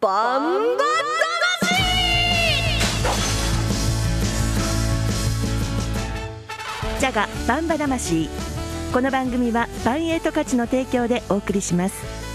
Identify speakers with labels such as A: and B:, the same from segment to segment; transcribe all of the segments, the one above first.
A: バンバ魂。
B: ジャガバンバ魂。この番組はバンエイト価値の提供でお送りします。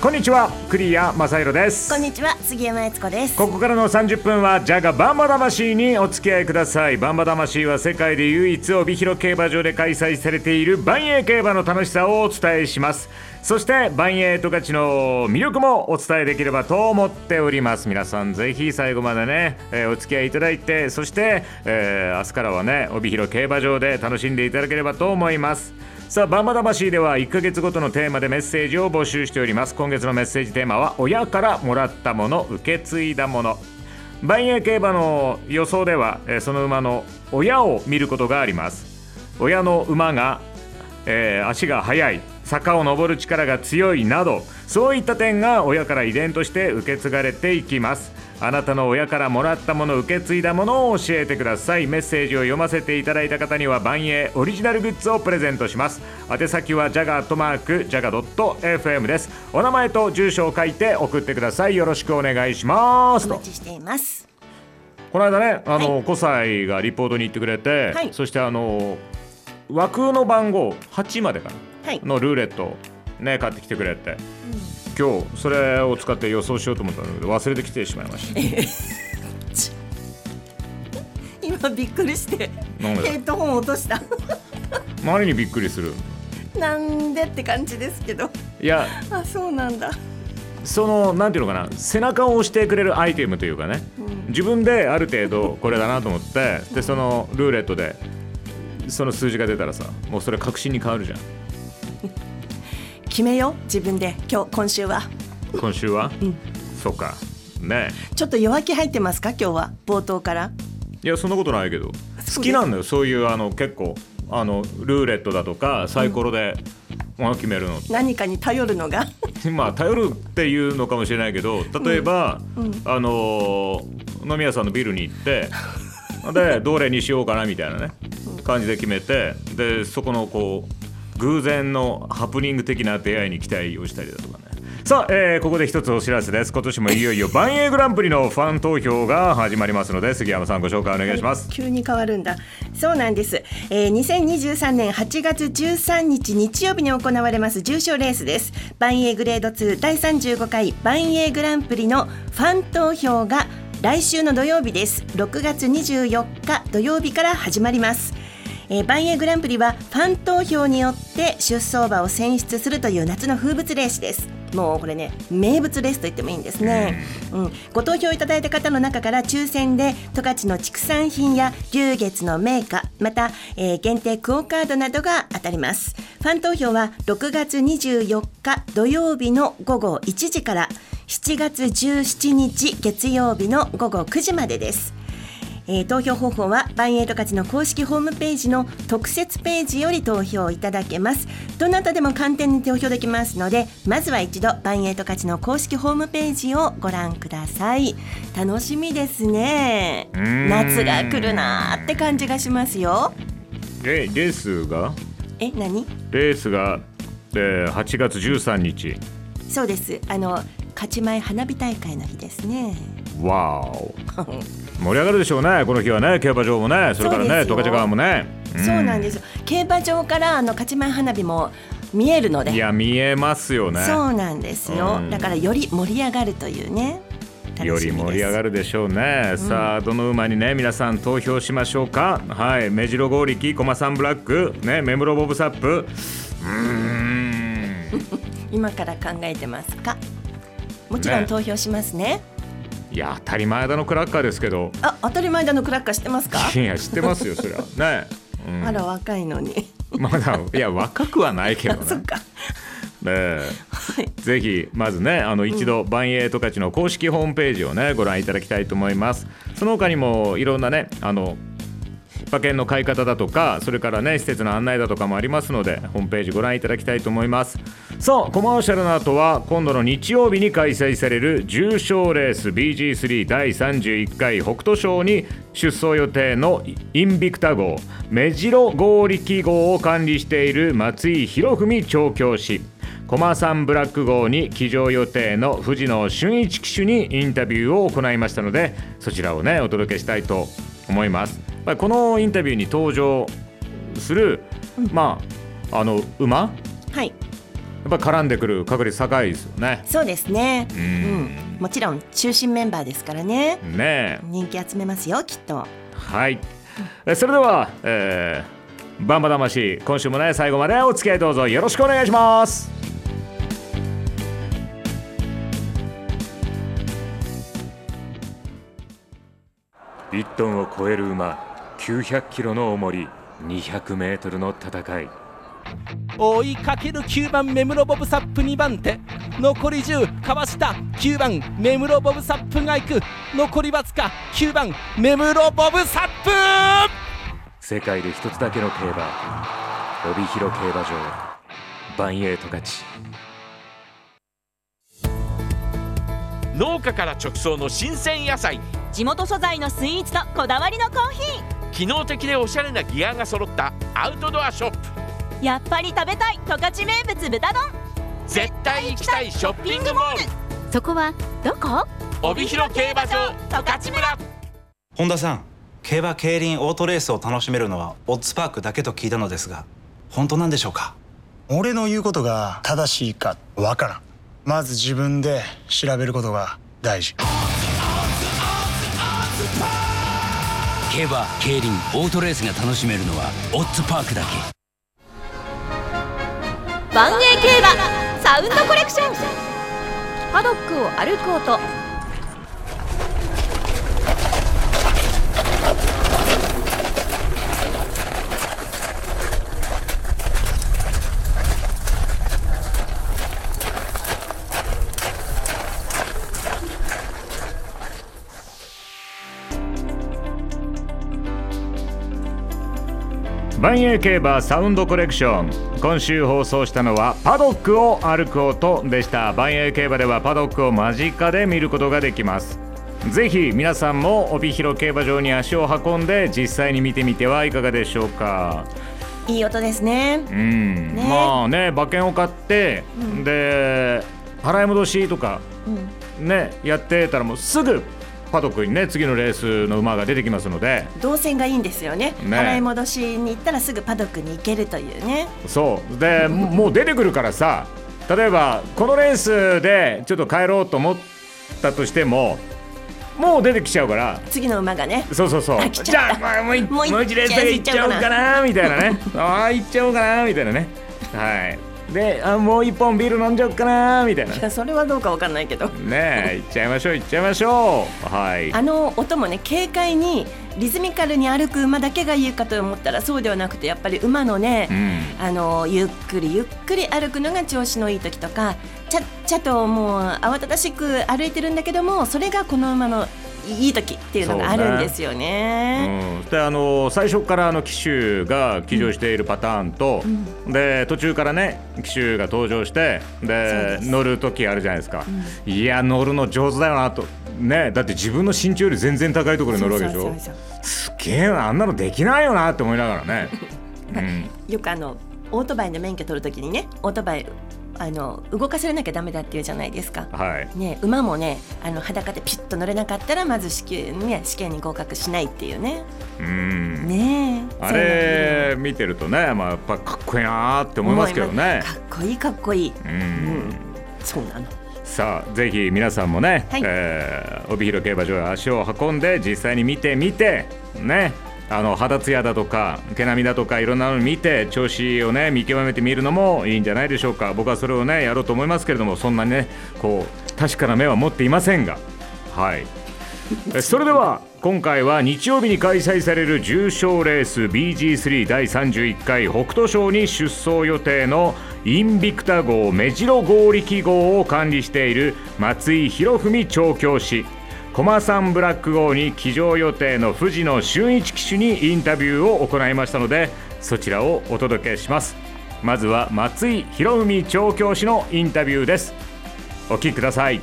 C: こんにちは栗谷正宏です。
D: こんにちは杉山悦子です。
C: ここからの30分はジャガバンバ魂にお付き合いください。バンバ魂は世界で唯一帯広競馬場で開催されている万栄競馬の楽しさをお伝えします。そして万栄十勝の魅力もお伝えできればと思っております。皆さんぜひ最後までね、えー、お付き合いいただいてそして、えー、明日からはね帯広競馬場で楽しんでいただければと思いますさあバンバ魂では1ヶ月ごとのテーマでメッセージを募集しております。今月のメッセージテーマは親からもらったもの受け継いだもの。万栄競馬の予想ではその馬の親を見ることがあります。親の馬が、えー、足が速い坂を登る力が強いなどそういった点が親から遺伝として受け継がれていきます。あなたの親からもらったもの受け継いだものを教えてください。メッセージを読ませていただいた方には万栄オリジナルグッズをプレゼントします。宛先はジャガートマークジャガドット FM です。お名前と住所を書いて送ってください。よろしくお願いします
D: お待ちしています。
C: この間ねあの、はい、小西がリポートに行ってくれて、はい、そしてあの枠の番号8までかな、はい、のルーレットね買ってきてくれて、うん今日それを使って予想しようと思ったんだけど忘れてきてしまいました。
D: 今びっくりしてヘッドホン落とした。
C: 周りにびっくりする。
D: なんでって感じですけど。
C: いや
D: あそうなんだ。
C: そのなんていうのかな。背中を押してくれるアイテムというかね、うん、自分である程度これだなと思ってでそのルーレットでその数字が出たらさもうそれ確信に変わるじゃん
D: 決めよう。自分で。今日今週は。
C: 今週は、うん、そうか。ね
D: ちょっと弱気入ってますか？今日は。冒頭から。
C: いやそんなことないけど。好きなんだよ。そういうあの結構あのルーレットだとかサイコロで、もの決めるの。
D: 何かに頼るのが？
C: まあ頼るっていうのかもしれないけど例えば、うん。うん、あの飲み屋さんのビルに行って でどれにしようかなみたいなね。感じで決めてでそこのこう偶然のハプニング的な出会いに期待をしたりだとかね。さあ、えー、ここで一つお知らせです。今年もいよいよ万栄グランプリのファン投票が始まりますので杉山さんご紹介お願いします、
D: はい、急に変わるんだ。そうなんです、えー、2023年8月13日日曜日に行われます重賞レースです。万栄グレード2第35回万栄グランプリのファン投票が来週の土曜日です。6月24日土曜日から始まります。えー、バンエーグランプリはファン投票によって出走馬を選出するという夏の風物レースです。もうこれね名物レースと言ってもいいんですね、うん、ご投票いただいた方の中から抽選で十勝の畜産品や流月の銘菓また、えー、限定クオカードなどが当たります。ファン投票は6月24日土曜日の午後1時から7月17日月曜日の午後9時までですえー、投票方法はバンエイト勝ちの公式ホームページの特設ページより投票いただけます。どなたでも簡単に投票できますのでまずは一度バンエイト勝ちの公式ホームページをご覧ください。楽しみですね。夏が来るなって感じがしますよ。
C: えレースが？
D: え何？
C: レースが、えー、8月13日。
D: そうです。あの勝ち前花火大会の日ですね
C: わお盛り上がるでしょうね。この日はね。競馬場もね。それからね十勝川もね、
D: うん、そうなんです競馬場からあの勝ち前花火も見えるので。
C: いや見えますよね。
D: そうなんですよ、うん、だからより盛り上がるというね。
C: より盛り上がるでしょうね、うん、さあどの馬にね皆さん投票しましょうか。はい。目白剛力駒さんブラックね目室ボブサップ。うん。
D: 今から考えてますか？もちろん投票しますねね
C: いや当たり前だのクラッカーですけど。
D: あ当たり前だのクラッカー知ってますか？
C: いや知ってますよそれは ね、
D: うん、あら若いのに。
C: まだいや若くはないけどね。
D: そっか。
C: ね、はい、ぜひまずねあの一度、万栄十勝の公式ホームページをねご覧いただきたいと思います。その他にもいろんなねあの馬券の買い方だとかそれからね施設の案内だとかもありますのでホームページご覧いただきたいと思います。さあコマーシャルの後は今度の日曜日に開催される重賞レース BG3 第31回北斗賞に出走予定のインビクタ号目白合力号を管理している松井博文調教師。駒さんブラック号に騎乗予定の藤野俊一騎手にインタビューを行いましたのでそちらをねお届けしたいと思います。このインタビューに登場する、まああの馬？
D: はい。
C: やっぱ絡んでくる確率高いですよね。
D: そうですね。
C: う
D: うん。ん、もちろん中心メンバーですからね。
C: ね。え
D: 人気集めますよ、きっと。
C: はい。えそれでは、えー、バンバ魂今週もね最後までお付き合いどうぞ。よろしくお願いします。1トンを超える馬900キロの重り200メートルの戦い。
A: 追いかける9番目室ボブサップ2番手。残り10かわした。9番目室ボブサップが行く。残りわずか9番目室ボブサップ。
C: 世界で一つだけの競馬。帯広競馬場。バンエイト勝ち。
E: 農家から直送の新鮮野菜。
F: 地元素材のスイーツとこだわりのコーヒ
E: 機能的でおしゃれなギアが揃ったアウトドアショップ。
F: ーやっぱり食べたい十勝名物豚丼。
E: 絶対行きたいショッピングモール。
F: そこはどこ？
E: 帯広競馬場十勝村。
G: 本田さん競馬競輪オートレースを楽しめるのはオッズパークだけと聞いたのですが本当なんでしょうか？
H: 俺の言うことが正しいかわからん。まず自分で調べることが大事
I: 競馬競輪オートレースが楽しめるのはオッズパークだけ。
F: 万栄競馬サウンドコレクション。パドックを歩く音
C: 万栄競馬サウンドコレクション。今週放送したのはパドックを歩く音でした。万栄競馬ではパドックを間近で見ることができます。ぜひ皆さんも帯広競馬場に足を運んで実際に見てみてはいかがでしょうか。
D: いい音ですね。
C: うん、
D: ね。
C: まあね馬券を買って、で払い戻しとか
D: うん、
C: ねやってたらもうすぐパドックにね次のレースの馬が出てきますので。
D: 動線がいいんですよね。
C: ね。
D: 払い戻しに行ったらすぐパドックに行けるというね。
C: そう。でももう出てくるからさ例えばこのレースでちょっと帰ろうと思ったとしてももう出てきちゃうから。
D: 次の馬がね。
C: そうそうそう。じゃあまあもう一レースだけ行っちゃおうかなみたいなね。ああ行っちゃおうかなみたいなね。はいであもう一本ビール飲んじゃおうかなみたいな。い
D: やそれはどうかわかんないけど。
C: ねえ行っちゃいましょう行っちゃいましょう。はい。
D: あの音もね軽快にリズミカルに歩く馬だけがいいかと思ったらそうではなくてやっぱり馬のね、
C: うん。
D: あのゆっくりゆっくり歩くのが調子のいい時とかちゃっちゃともう慌ただしく歩いてるんだけどもそれがこの馬のいい時っていうのがあるんですよね。
C: うん、であの最初からあの騎手が騎乗しているパターンと、で途中からね騎手が登場してで乗る時あるじゃないですか、いや乗るの上手だよなと。ねだって自分の身長より全然高いところに乗るわけでしょ。
D: う
C: すげえなあんなのできないよなって思いながらね、うん、
D: よくあのオートバイの免許取るときにねオートバイあの動かされなきゃダメだっていうじゃないですか。
C: はい
D: ね、馬もねあの裸でピュッと乗れなかったらまず試験,、ね、試験に合格しないっていうね。
C: うん
D: ねえ
C: あれ見てるとね、まあ、やっぱかっこいいなーって思いますけどね。
D: かっこいいかっこいい。
C: う
D: うんん、そうなの。
C: さあぜひ皆さんもね、
D: はい
C: えー帯広競馬場へ足を運んで実際に見てみてねあの肌ツヤだとか毛並みだとかいろんなのを見て調子をね見極めてみるのもいいんじゃないでしょうか。僕はそれをねやろうと思いますけれどもそんなにねこう確かな目は持っていませんが。はい。それでは今回は日曜日に開催される重賞レース BG3 第31回北斗賞に出走予定のインビクタ号目白合力号を管理している松井博文調教師。駒さんブラック号に騎乗予定の藤野俊一騎手にインタビューを行いましたのでそちらをお届けしますまずは松井博文調教師のインタビューですお聞きください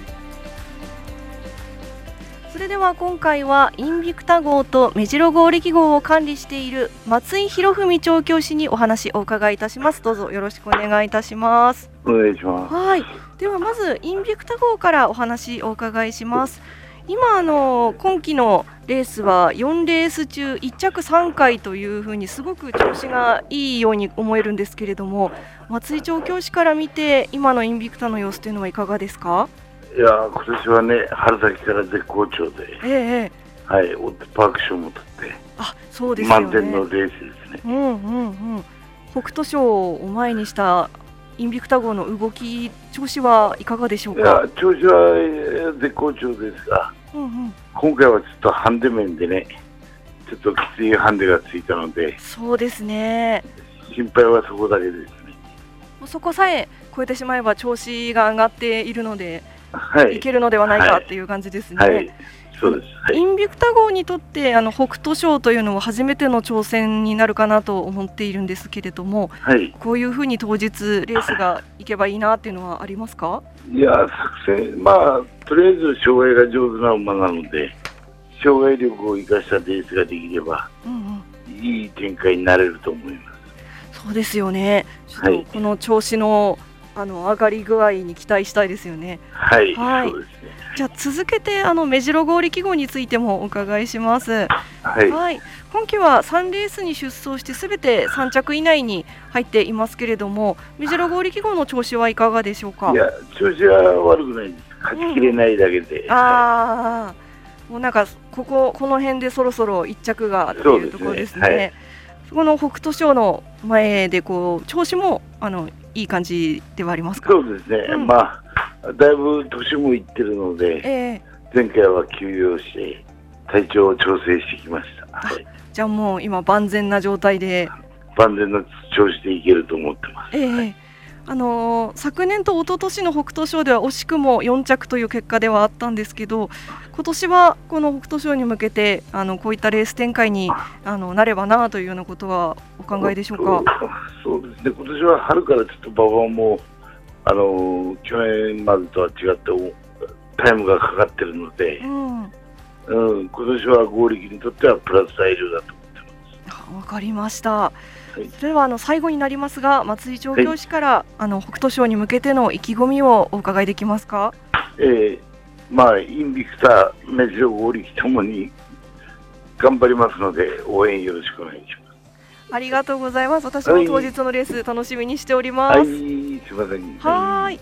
J: それでは今回はインビクタ号と目白号力号を管理している松井博文調教師にお話をお伺いいたしますどうぞよろしくお願いいたします
K: お願いします。
J: はい。ではまずインビクタ号からお話お伺いします。今あの今期のレースは4レース中1着3回というふうにすごく調子がいいように思えるんですけれども松井調教師から見て今のインビクタの様子というのはいかがですか？
K: いやー、今年はね、春先から絶好調で、
J: ええええ。
K: はい、オッズパーク賞も取って、
J: あそうですよね。
K: 満点のレースですね。
J: うんうんうん。北斗賞を前にしたインビクタ号の動き調子はいかがでしょう
K: いや
J: か、
K: 調子はえー絶好調ですが、
J: うんうん、
K: 今回はちょっとハンデ面でね、ちょっときついハンデがついたので、
J: そうですね。
K: 心配はそこだけですね。
J: もうそこさえ超えてしまえば調子が上がっているので、
K: はい。
J: い、けるのではないか
K: はい。
J: っていう感じですね。
K: はい、そうです。はい
J: インビクタ号にとってあの北斗賞というのは初めての挑戦になるかなと思っているんですけれども、
K: はい、
J: こういうふうに当日レースがいけばいいなっていうのはありますか？
K: いや、作戦、まあ、とりあえず障害が上手な馬なので、障害力を生かしたレースができれば、
J: うんうん、
K: いい展開になれると思います。
J: そうですよね。ちょっと
K: はい
J: この調子のあの上がり具合に期待したいですよね。
K: はい、
J: はい
K: ね。
J: じゃあ続けてあの目白合力号についてもお伺いします。
K: はい
J: 今季は3レースに出走してすべて3着以内に入っていますけれども、目白合力号の調子はいかがでしょうか？
K: いや、調子は悪くないです。勝ちきれないだけで。
J: ああ、もうなんかこここの辺でそろそろ1着がっていうところですね。
K: そねはい
J: そこの北斗賞の前でこう調子もあのいい感じではありますか？
K: そうですね、まあ、だいぶ年もいってるので、
J: ええ。
K: 前回は休養して、体調を調整してきました。はい、
J: じゃあもう今万全な状態で、
K: 万全の調子でいけると思ってます。
J: ええあのー昨年と一昨年の北斗賞では惜しくも4着という結果ではあったんですけど今年はこの北斗賞に向けてあのこういったレース展開にあのなればなというようなことはお考えでしょうか？
K: そうですね、今年は春からちょっと馬場も、あのー去年までとは違っておタイムがかかってるので、
J: うん
K: うん、今年は合力にとってはプラス材料だと。
J: わかりました。それではあの最後になりますが松井調教師から、あの北斗賞に向けての意気込みをお伺いできますか？
K: えーまあ、インビクター、メジロ合力ともに頑張りますので、応援よろしくお願いしま
J: ありがとうございます。私も当日のレース楽しみにしており
K: す。
J: ます。
K: はい、すみません。
J: はーい。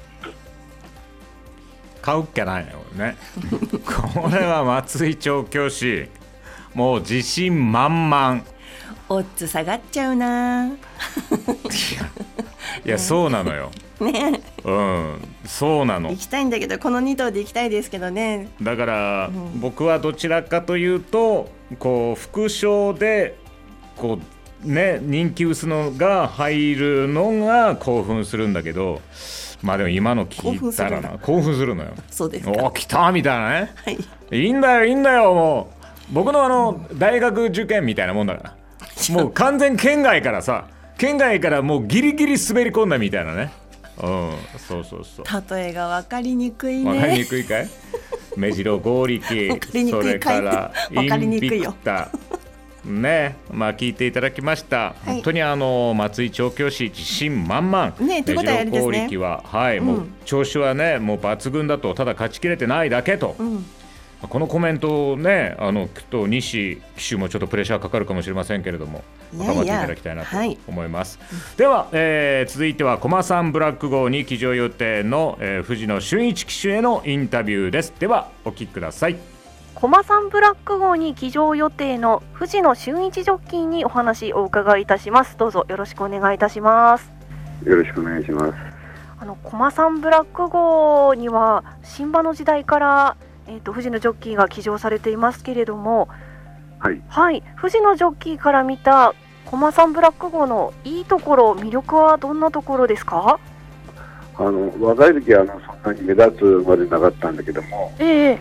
C: 買うっきゃないよね これは松井調教師もう自信満々
D: オッズ下がっちゃうな。
C: いや そうなのよ。
D: ね、
C: うんそうなの。
D: 行きたいんだけど、この2頭で行きたいですけどね。
C: だから、僕はどちらかというとこう副賞でこうね人気薄のが入るのが興奮するんだけどまあでも今の聞いたらな。興奮するのよ。
D: そうです
C: お来たみたいなね、い、いんだよいいんだよもう。僕のあの大学受験みたいなもんだからもう完全県外からさ県外からもうギリギリ滑り込んだみたいなね。うん。そうそうそう。
D: 例えが分かりにくい
C: わかりに
D: ね。
C: くいかい？目白合力。それ
D: か
C: ら
D: わかり
C: インビ
D: にくいよ
C: ね。まあ聞いていただきました、
D: はい。
C: 本当にあの松井調教師自信満々。
D: ね手応えありですね。
C: 目白合力ははい、もう
D: うん。
C: 調子はねもう抜群だとただ勝ちきれてないだけと、
D: うん、
C: このコメントをねあのきっと西騎手もちょっとプレッシャーかかるかもしれませんけれども
D: いやいや
C: 頑張っていただきたいなと
D: はい
C: 思います、では、えー続いては駒さんブラック号に騎乗予定の、えー藤野俊一騎手へのインタビューですではお聞きください
J: 駒さんブラック号に騎乗予定の藤野俊一ジョッキーにお話をお伺いいたします。どうぞよろしくお願いいたします。
L: よろしくお願いします。
J: あの駒さんブラック号には新馬の時代から、えー、と藤野ジョッキーが騎乗されていますけれども、
L: はい、
J: はい、藤野ジョッキーから見た駒さんブラック号のいいところ、魅力はどんなところですか？
L: あの若い時はあのそんなに目立つまでなかったんだけども、
J: ええ。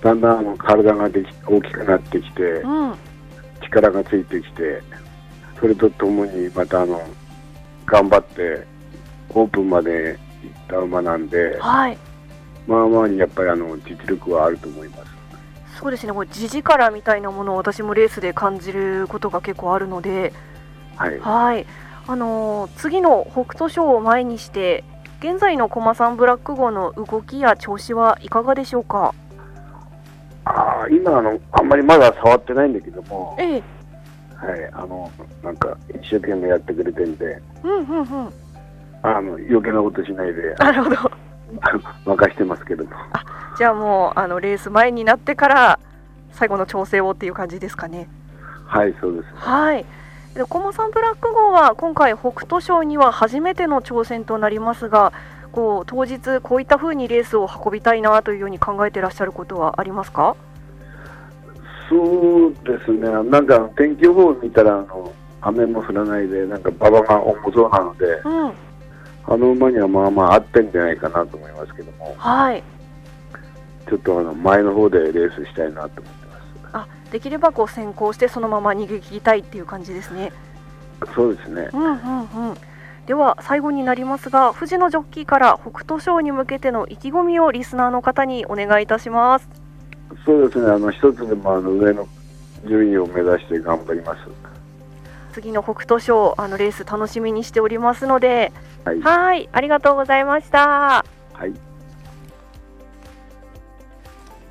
L: だんだんあの体ができ大きくなってきて、
J: うん、
L: 力がついてきて、それとともにまたあの頑張ってオープンまで行った馬なんで、
J: はい、
L: まあまあにやっぱりあの実力はあると思います。
J: そうですね、これ地力みたいなものを私もレースで感じることが結構あるので、
L: はい、
J: はい、あのー次の北斗賞を前にして現在の駒さんブラック号の動きや調子はいかがでしょうか？
L: あー今あの、あんまりまだ触ってないんだけども、
J: ええ。
L: はい、あの、なんか、一生懸命やってくれてんで、
J: うんうんうん。
L: あの、余計なことしないで、
J: なるほど
L: 任してますけど。も。
J: じゃあもうあのレース前になってから最後の調整をっていう感じですかね。
L: はい、そうです。
J: はい。で駒さんブラック号は今回北斗賞には初めての挑戦となりますがこう当日こういった風にレースを運びたいなというように考えてらっしゃることはありますか？
L: そうですね、なんか天気予報を見たら、あの、雨も降らないで、なんか馬場が重そうなので、
J: うん
L: あの馬にはまあまあ合ってんじゃないかなと思いますけども、
J: はい
L: ちょっとあの前の方でレースしたいなと思って
J: あできればこう先行してそのまま逃げ切りたいっていう感じですね
L: ます。そうですね。
J: うんうんうんでは最後になりますが富士のジョッキーから北斗賞に向けての意気込みをリスナーの方にお願いいたします
L: そうですね、あの一つでもあの上の順位を目指して頑張ります。
J: 次の北斗賞あのレース楽しみにしておりますので
L: はい。
J: はいありがとうございました。
L: はい。
C: う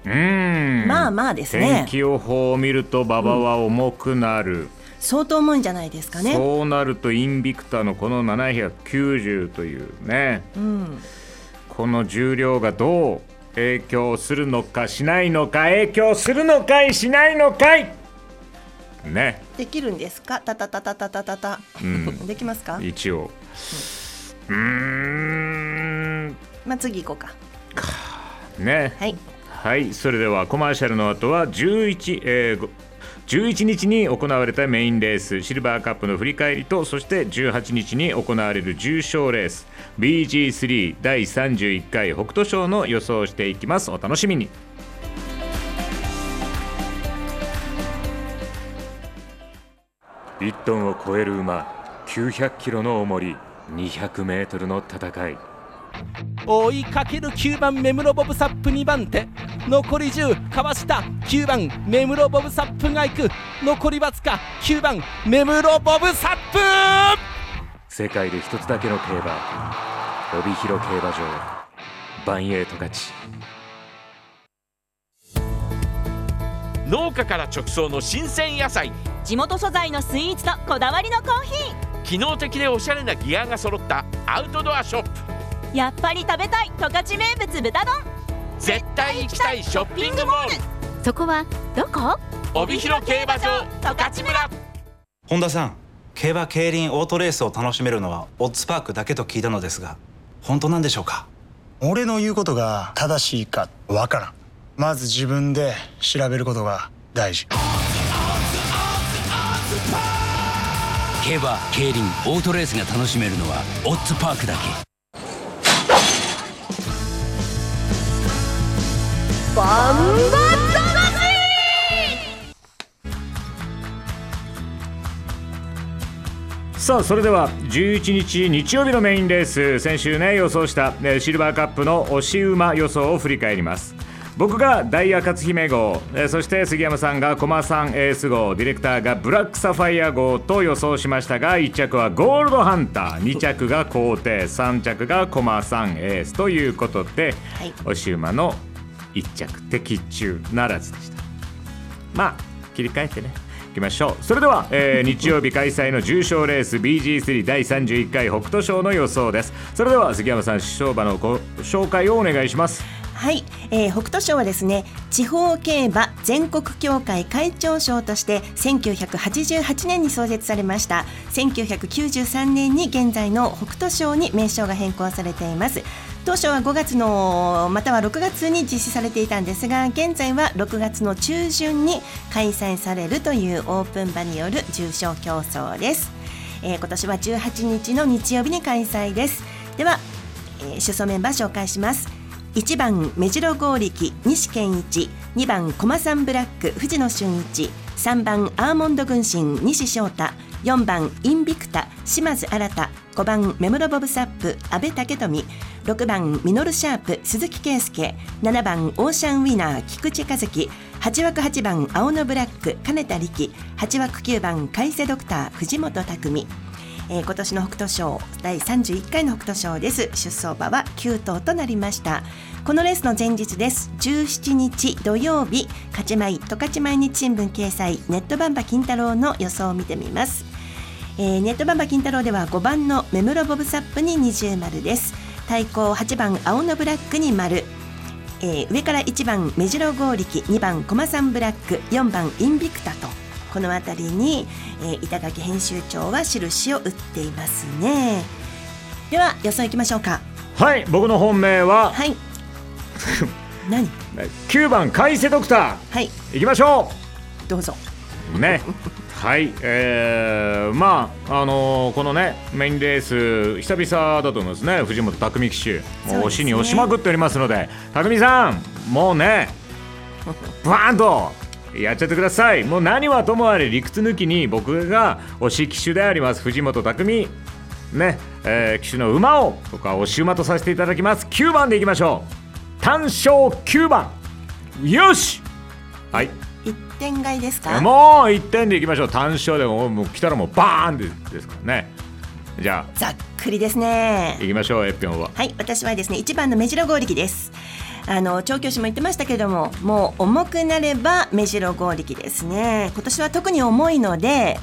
C: ーん。
D: まあまあですね。
C: 天気予報を見ると馬場は重くなる、
D: 相当重いんじゃないですかね。
C: そうなるとインビクタのこの790というね。
D: うん。
C: この重量がどう影響するのかしないのか影響するのかいしないのかい。ね。
D: できるんですか？たたたたたたたた、
C: うん。
D: できますか？
C: 一応。うーん。
D: まあ次行こうか。
C: ね。
D: はい。
C: はい。それではコマーシャルの後は11、えーご11日に行われたメインレースシルバーカップの振り返りとそして18日に行われる重賞レース BG3 第31回北斗賞の予想をしていきます。お楽しみに。1トンを超える馬900キロの重り200メートルの戦い。
A: 追いかける9番目室ボブサップ2番手。残り10かわした9番目室ボブサップが行く。残りわずか9番目室ボブサップ。
C: 世界で一つだけの競馬。帯広競馬場。バンエイト勝。ち
E: 農家から直送の新鮮野菜。
F: 地元素材のスイーツとこだわりのコーヒ
E: 機能的でおしゃれなギアが揃ったアウトドアショップ。
F: ーやっぱり食べたい十勝名物豚丼。
E: 絶対行きたいショッピングモール。
F: そこはどこ？
E: 帯広競馬場十勝村。
G: 本田さん競馬競輪オートレースを楽しめるのはオッズパークだけと聞いたのですが本当なんでしょうか？
H: 俺の言うことが正しいかわからん。まず自分で調べることが大事
I: 競馬競輪オートレースが楽しめるのはオッズパークだけ。
F: バンバ
C: さあそれでは11日日曜日のメインレース。先週ね予想したえーシルバーカップの押し馬予想を振り返ります。僕がダイヤ勝姫号。えーそして杉山さんが駒さんエース号。ディレクターがブラックサファイア号と予想しましたが1着はゴールドハンター。2着が皇帝。3着が駒さんエース。ということで、
D: はい。
C: 押し馬の1着的中ならずでした。まあ切り替えてね。いきましょう。それでは、えー 日曜日開催の重賞レース BG3 第31回北斗賞の予想です。それでは杉山さん勝馬のご紹介をお願いします
D: はい、えー北斗賞はですね地方競馬全国協会会長賞として1988年に創設されました。1993年に現在の北斗賞に名称が変更されています。当初は5月のまたは6月に実施されていたんですが現在は6月の中旬に開催されるというオープン馬による重賞競争です、えー今年は18日の日曜日に開催です。では、えー主走メンバー紹介します。1番目白剛力西健一2番駒山ブラック藤野俊一3番アーモンド軍神西翔太4番インビクタ島津新5番メムロボブサップ阿部武富6番ミノルシャープ鈴木圭介7番オーシャンウィナー菊池和樹8枠8番青のブラック金田力8枠9番海瀬ドクター藤本拓実えー今年の北斗賞第31回の北斗賞です。出走馬は9頭となりました。このレースの前日です。17日土曜日勝ち米十勝毎日新聞掲載ネットバンバ金太郎の予想を見てみます。えーネットバンバ金太郎では5番のメムロボブサップに二重丸です。対抗8番青のブラックに丸。えー上から1番目白剛力2番駒さんブラック4番インビクタと。この辺りに、えー板垣編集長は印を打っていますね。では予想いきましょうか。
C: はい僕の本命は
D: はい。何
C: ？9番海瀬ドクター。
D: はい。
C: 行きましょ
D: どうぞ。
C: うね。はいえー、まああのーこのねメインレース久々だと思いますね。藤本匠騎手。もう押しに押しまくっておりますので。匠さんもうねバーンとやっちゃってください。もう何はともあれ理屈抜きに僕が推し騎手であります藤本匠。ね、えー、騎手の馬を僕は推し馬とさせていただきます。9番でいきましょう。単勝9番。よし。はい。
D: 一点買いですか？
C: もう1点でいきましょう。単勝でももう来たらもうバーンでですからね。じゃ
D: ざっくりですね。
C: あ行きましょうエッピョンは。
D: はい私はですね1番の目白剛力ですあの調教師も言ってましたけれどももう重くなれば目白剛力ですね。今年は特に重いので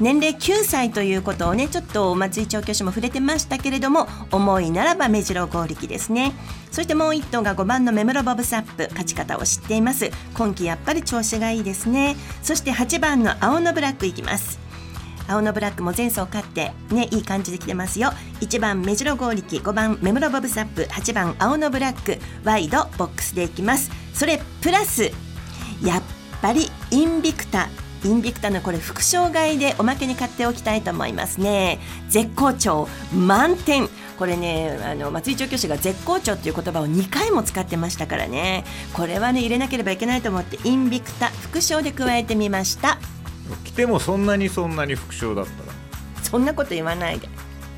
D: 年齢9歳ということをねちょっと松井調教師も触れてましたけれども重いならば目白剛力ですね。そしてもう1頭が5番のメムロボブサップ勝ち方を知っています。今季やっぱり調子がいいですね。そして8番の青のブラックいきます。青のブラックも前走勝ってねいい感じで来てますよ。1番目白剛力5番目室ボブサップ8番青のブラックワイドボックスでいきます。それプラスやっぱりインビクタ。インビクタのこれ副賞買いでおまけに買っておきたいと思いますね。絶好調。満点。これねあの松井調教師が絶好調っていう言葉を2回も使ってましたからね。これはね入れなければいけないと思ってインビクタ副賞で加えてみました。
C: 来てもそんなにそんなに副賞だったら。
D: そんなこと言わないで。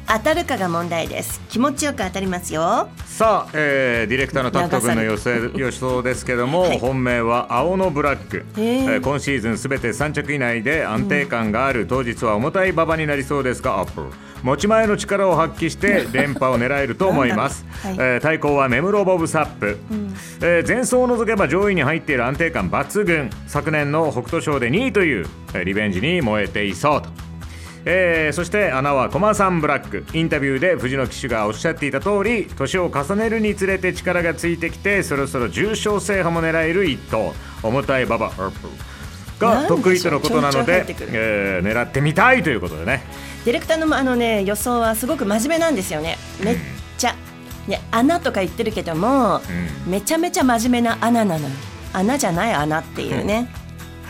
D: 当たるかが問題です。気持ちよく当たりますよ。
C: さあ、えーディレクターのタクト君の予想予想ですけども、本命は青のブラック、えー今シーズンすべて3着以内で安定感がある、当日は重たい馬場になりそうですがアップ持ち前の力を発揮して 連覇を狙えると思います、
D: なんだろう
C: えー対抗はメムロボブサップ、えー前走を除けば上位に入っている安定感抜群。昨年の北斗賞で2位という、えーリベンジに燃えていそうと。えーそして穴は駒さんブラック。インタビューで藤野騎手がおっしゃっていた通り年を重ねるにつれて力がついてきてそろそろ重賞制覇も狙える一頭重たい馬場。アップが得意とのことなの
D: で
C: えー狙ってみたいということでね。
D: ディレクターのあのね予想はすごく真面目なんですよね。めっちゃ、ね、穴とか言ってるけども、めちゃめちゃ真面目な穴なのよ穴じゃない穴っていうね、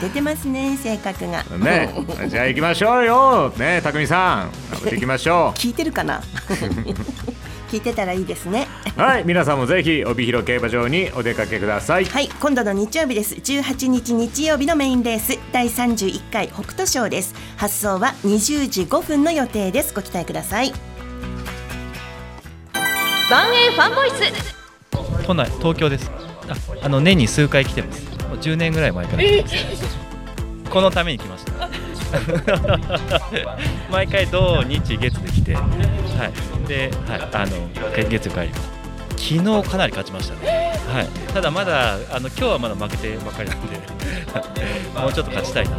D: 出てますね性格が。
C: ねじゃあ行きましょうよ。ね匠さん。頑張っていきましょ
D: 聞いてるかな？聞いてたらいいですね。
C: うはい皆さんもぜひ帯広競馬場にお出かけください。
D: はい今度の日曜日です。18日日曜日のメインレース。第31回北斗賞です。発送は20時5分の予定です。ご期待ください。
F: 万栄ファンボイス。
M: 都内東京です。ああの年に数回来てます。もう10年ぐらい前から来てます。このために来ました 毎回土日月で来てはい。で、はい、あの月月曜帰ります。昨日かなり勝ちましたね、はい、ただまだあの今日はまだ負けてばっかりなんで もうちょっと勝ちたいな。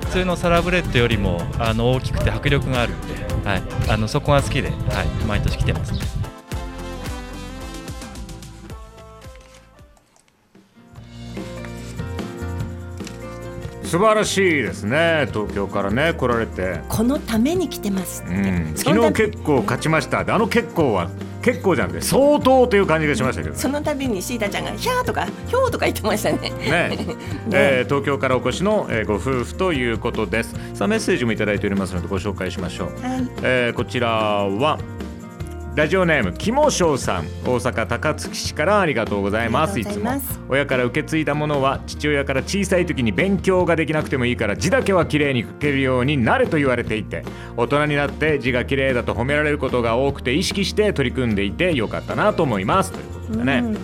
M: 普通のサラブレッドよりもあの大きくて迫力があるんで、はい、あのそこが好きで、はい、毎年来てます
C: 素晴らしいですね。東京からね来られて。
D: このために来てます
C: うん、昨日結構勝ちました。であの結構は結構じゃなくて相当という感じがしましたけど
D: その度にシータちゃんが「ヒャー」とか「ヒョー」とか言ってましたね。
C: ね。えー東京からお越しの、えーご夫婦ということです。さあメッセージもいただいておりますのでご紹介しましょう、
D: はい。
C: えーこちらはラジオネームキモショウさん大阪高槻市からありがとうございます。
D: い
C: つも親から受け継いだものは父親から小さい時に勉強ができなくてもいいから字だけは綺麗に書けるようになれと言われていて大人になって字が綺麗だと褒められることが多くて意識して取り組んでいてよかったなと思います。ということでね、
D: うん。
C: ま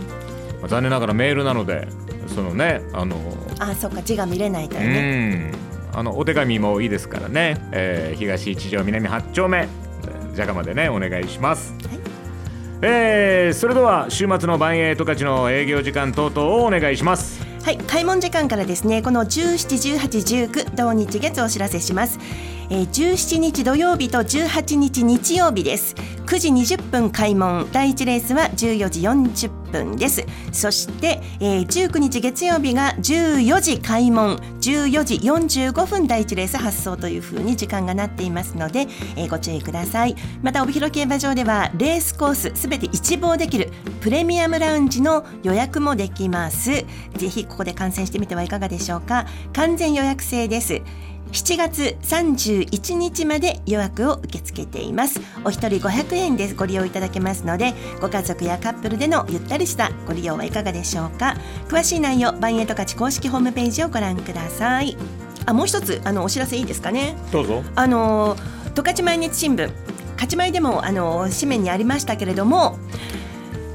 C: あ残念ながらメールなのでそのねあの
D: あそっか字が見れないと
C: う
D: ね。
C: ん。あのお手紙もいいですからね、えー東一条南八丁目じゃがまでねお願いします、えーそれでは週末の万栄十勝の営業時間等々をお願いします。
D: はい、開門時間からですね、この17、18、19同日月をお知らせします。えー、17日土曜日と18日日曜日です。9時20分開門、第1レースは14時40分です。そして、えー、19日月曜日が14時開門、14時45分第1レース発送というふうに時間がなっていますので、えーご注意ください。また帯広競馬場ではレースコースすべて一望できるプレミアムラウンジの予約もできます。ぜひここで観戦してみてはいかがでしょうか。完全予約制です。7月31日まで予約を受け付けています。お一人500円でご利用いただけますのでご家族やカップルでのゆったりしたご利用はいかがでしょうか。詳しい内容バンエイト勝ち公式ホームページをご覧ください。あもう一つあのお知らせいいですかね。
C: どうぞ。
D: あの十勝毎日新聞。勝ち前でもあの紙面にありましたけれども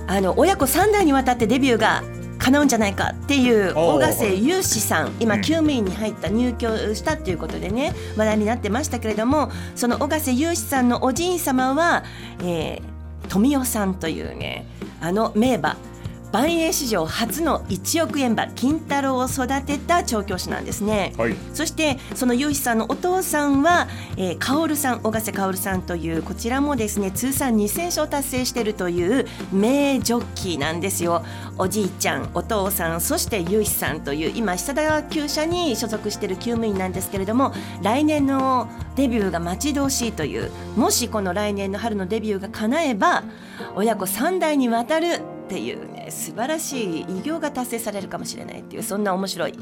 D: あの親子3代にわたってデビューが叶うんじゃないかっていう小ヶ瀬雄志さん今厩務員に入った入居したっていうことでね話題になってましたけれどもその小ヶ瀬雄志さんのおじい様は、えー、富代さんというねあの名馬万栄史上初の1億円馬金太郎を育てた調教師なんですね。
C: はい
D: そしてその雄志さんのお父さんは、えー、薫さん小ヶ瀬薫さんというこちらもですね通算2000勝達成しているという名ジョッキーなんですよおじいちゃんお父さんそして雄志さんという今久田厩舎に所属している厩務員なんですけれども来年のデビューが待ち遠しいというもしこの来年の春のデビューが叶えば親子3代にわたるっていうね素晴らしい偉業が達成されるかもしれないっていうそんな面白い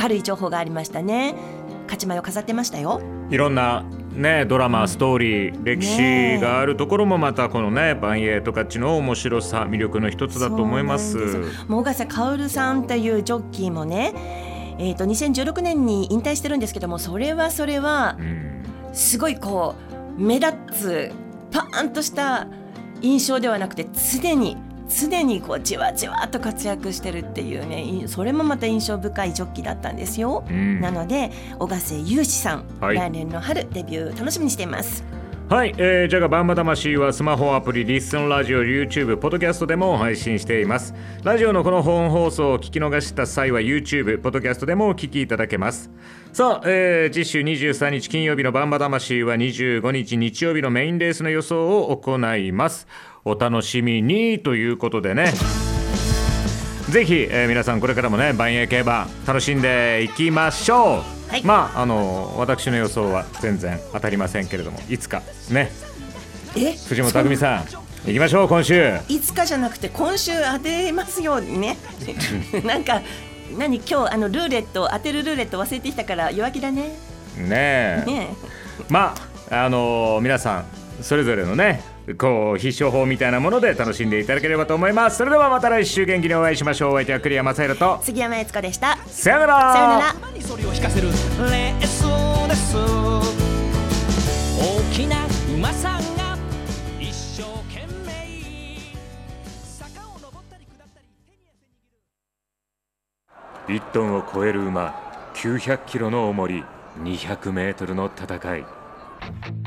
D: 明るい情報がありましたね。勝ち前を飾ってましたよ。
C: いろんなねドラマストーリー歴史があるところもまたこのね万栄十勝の面白さ魅力の一つだと思います。
D: もう小笠薫さんというジョッキーもねえー、と2016年に引退してるんですけどもそれはそれはすごいこう目立つパーンとした印象ではなくて常に常にこうじわじわと活躍してるっていうねいそれもまた印象深いジョッキーだったんですよ、
C: うん。
D: なので小笠雄志さん、
C: はい。
D: 来年の春デビュー楽しみにしています。
C: はい、えー、じゃがバンバ魂はスマホアプリリッスンラジオ YouTube ポッドキャストでも配信しています。ラジオのこの本放送を聞き逃した際は YouTube ポッドキャストでもお聞きいただけます。さあ、えー、次週23日金曜日のバンバ魂は25日日曜日のメインレースの予想を行いますお楽しみにということでね。ぜひ、えー皆さんこれからもね万栄競馬楽しんでいきましょう、まああの私の予想は全然当たりませんけれどもいつかね。
D: え？
C: 藤本匠さん行きましょう今週。
D: いつかじゃなくて今週当てますようにね。なんか何？今日あのルーレット当てるルーレット忘れてきたから弱気だね。
C: ねえ。
D: ね
C: まああの皆さんそれぞれのねこう必勝法みたいなもので楽しんでいただければと思います。それではまた来週元気にお会いしましょう。お相手は栗山正宏と。
D: 杉山悦子でした。
C: さよなら。
D: さよなら。
A: それを引かせるレースです大きな馬さんが一生懸命坂を登ったり下ったり
C: 1トンを超える馬900キロの重り200メートルの戦い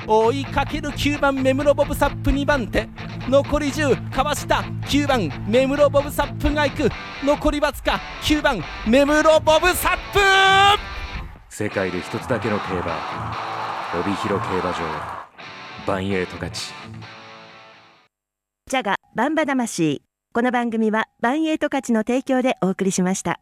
A: 追いかける9番目室ボブサップ2番手。残り10かわした。9番目室ボブサップが行く。残りわずか9番目室ボブサップ。
C: 世界で一つだけの競馬。帯広競馬場。万栄十勝。
B: ジャガバンバ魂。この番組はバンエイト勝ちの提供でお送りしました